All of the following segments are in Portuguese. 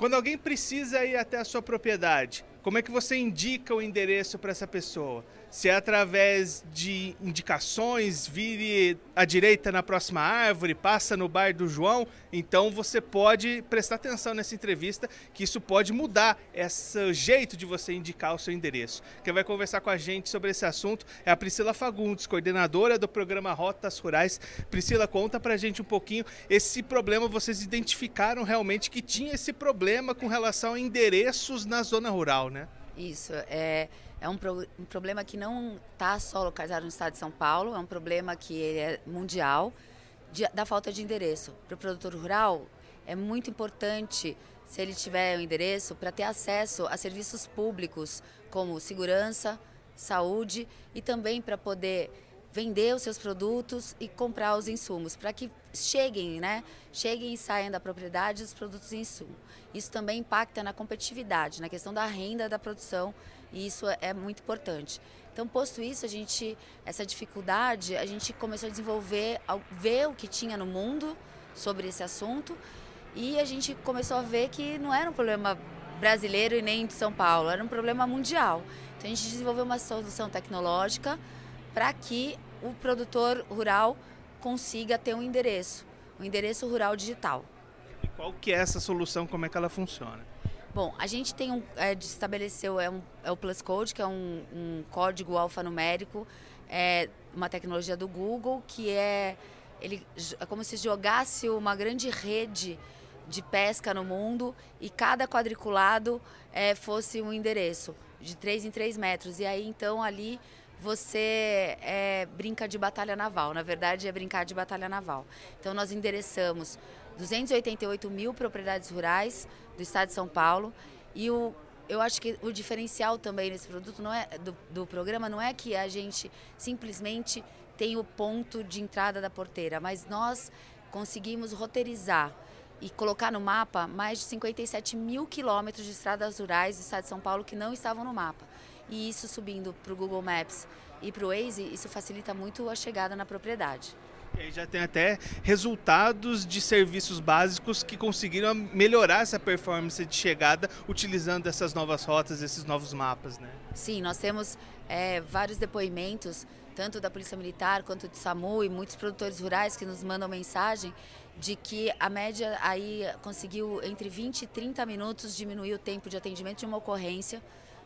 Quando alguém precisa ir até a sua propriedade, como é que você indica o endereço para essa pessoa? Se é através de indicações, vire à direita na próxima árvore, passa no bar do João, então você pode prestar atenção nessa entrevista, que isso pode mudar esse jeito de você indicar o seu endereço. Quem vai conversar com a gente sobre esse assunto é a Priscila Fagundes, coordenadora do programa Rotas Rurais. Priscila, conta pra gente um pouquinho esse problema, vocês identificaram realmente que tinha esse problema com relação a endereços na zona rural, né? Isso, é, é um, pro, um problema que não está só localizado no estado de São Paulo, é um problema que é mundial, de, da falta de endereço. Para o produtor rural, é muito importante, se ele tiver o um endereço, para ter acesso a serviços públicos, como segurança, saúde e também para poder vender os seus produtos e comprar os insumos, para que cheguem, né? Cheguem e saiam da propriedade os produtos e insumos. Isso também impacta na competitividade, na questão da renda da produção, e isso é muito importante. Então, posto isso, a gente, essa dificuldade, a gente começou a desenvolver, a ver o que tinha no mundo sobre esse assunto, e a gente começou a ver que não era um problema brasileiro e nem de São Paulo, era um problema mundial. Então, a gente desenvolveu uma solução tecnológica para que o produtor rural consiga ter um endereço, um endereço rural digital. E qual que é essa solução, como é que ela funciona? Bom, a gente tem um, é, estabeleceu é, um, é o Plus Code, que é um, um código alfanumérico, é uma tecnologia do Google, que é, ele, é como se jogasse uma grande rede de pesca no mundo e cada quadriculado é, fosse um endereço de 3 em 3 metros. E aí, então, ali você é, brinca de batalha naval. Na verdade, é brincar de batalha naval. Então, nós endereçamos 288 mil propriedades rurais do estado de São Paulo e o eu acho que o diferencial também nesse produto não é do, do programa não é que a gente simplesmente tem o ponto de entrada da porteira, mas nós conseguimos roteirizar e colocar no mapa mais de 57 mil quilômetros de estradas rurais do estado de São Paulo que não estavam no mapa. E isso subindo para o Google Maps e para o Waze, isso facilita muito a chegada na propriedade. E aí já tem até resultados de serviços básicos que conseguiram melhorar essa performance de chegada utilizando essas novas rotas, esses novos mapas, né? Sim, nós temos é, vários depoimentos, tanto da Polícia Militar quanto do SAMU e muitos produtores rurais que nos mandam mensagem de que a média aí conseguiu entre 20 e 30 minutos diminuir o tempo de atendimento de uma ocorrência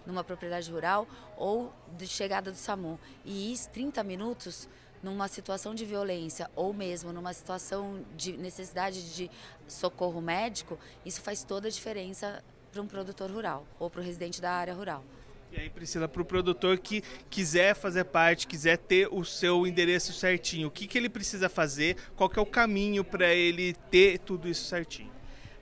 numa propriedade rural ou de chegada do SAMU. E isso, 30 minutos numa situação de violência ou mesmo numa situação de necessidade de socorro médico, isso faz toda a diferença para um produtor rural ou para o residente da área rural. E aí, Priscila, para o produtor que quiser fazer parte, quiser ter o seu endereço certinho, o que, que ele precisa fazer? Qual que é o caminho para ele ter tudo isso certinho?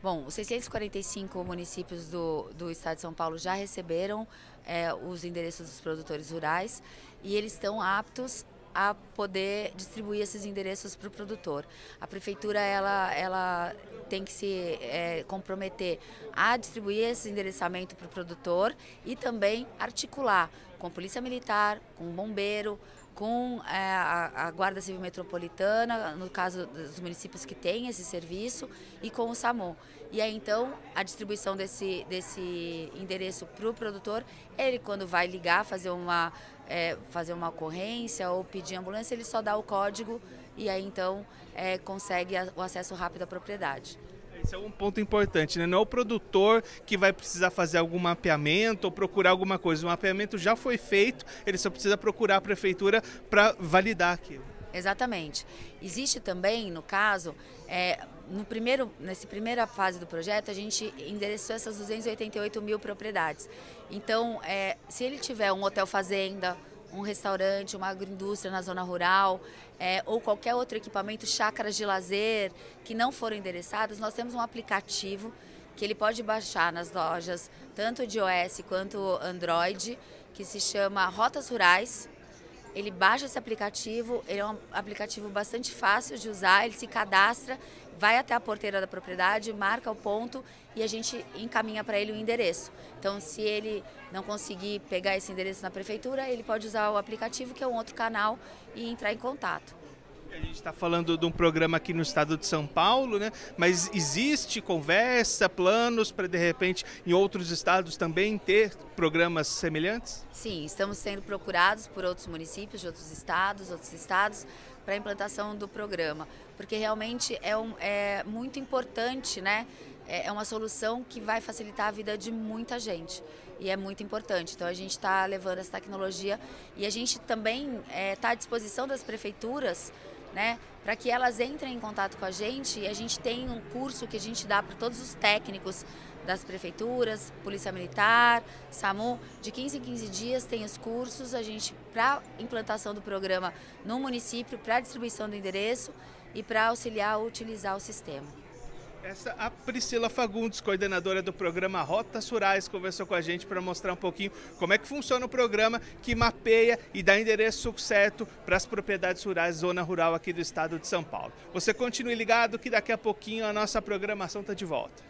Bom, os 645 municípios do, do estado de São Paulo já receberam é, os endereços dos produtores rurais e eles estão aptos a poder distribuir esses endereços para o produtor. A prefeitura ela, ela tem que se é, comprometer a distribuir esse endereçamento para o produtor e também articular com a Polícia Militar, com o bombeiro, com é, a, a, Guarda Civil Metropolitana, no caso dos municípios que têm esse serviço, e com o SAMU. E aí então a distribuição desse, desse endereço para o produtor, ele quando vai ligar, fazer uma é, fazer uma ocorrência ou pedir ambulância, ele só dá o código e aí então é, consegue o acesso rápido à propriedade. Esse é um ponto importante, né? Não é o produtor que vai precisar fazer algum mapeamento ou procurar alguma coisa. O mapeamento já foi feito, ele só precisa procurar a prefeitura para validar aquilo. Exatamente. Existe também, no caso, é, no primeiro, nessa primeira fase do projeto, a gente endereçou essas 288 mil propriedades. Então, é, se ele tiver um hotel fazenda, um restaurante, uma agroindústria na zona rural, é, ou qualquer outro equipamento, chácaras de lazer, que não foram endereçadas, nós temos um aplicativo que ele pode baixar nas lojas, tanto de iOS quanto Android, que se chama Rotas Rurais. Ele baixa esse aplicativo, ele é um aplicativo bastante fácil de usar, ele se cadastra, vai até a porteira da propriedade, marca o ponto e a gente encaminha para ele o endereço. Então, se ele não conseguir pegar esse endereço na prefeitura, ele pode usar o aplicativo, que é um outro canal, e entrar em contato. A gente está falando de um programa aqui no estado de São Paulo, né? Mas existe conversa, planos para de repente em outros estados também ter programas semelhantes? Sim, estamos sendo procurados por outros municípios de outros estados, outros estados para a implantação do programa, porque realmente é, um, é muito importante, né? É, é uma solução que vai facilitar a vida de muita gente e é muito importante. Então a gente está levando essa tecnologia e a gente também está é, tá à disposição das prefeituras né, para que elas entrem em contato com a gente e a gente tem um curso que a gente dá para todos os técnicos das prefeituras, Polícia Militar, SAMU, de 15 em 15 dias tem os cursos, a gente para implantação do programa no município, para distribuição do endereço e para auxiliar a utilizar o sistema. Essa a Priscila Fagundes, coordenadora do programa Rotas Rurais, conversou com a gente para mostrar um pouquinho como é que funciona o programa que mapeia e dá endereço certo para as propriedades rurais, zona rural aqui do estado de São Paulo. Você continue ligado que daqui a pouquinho a nossa programação está de volta.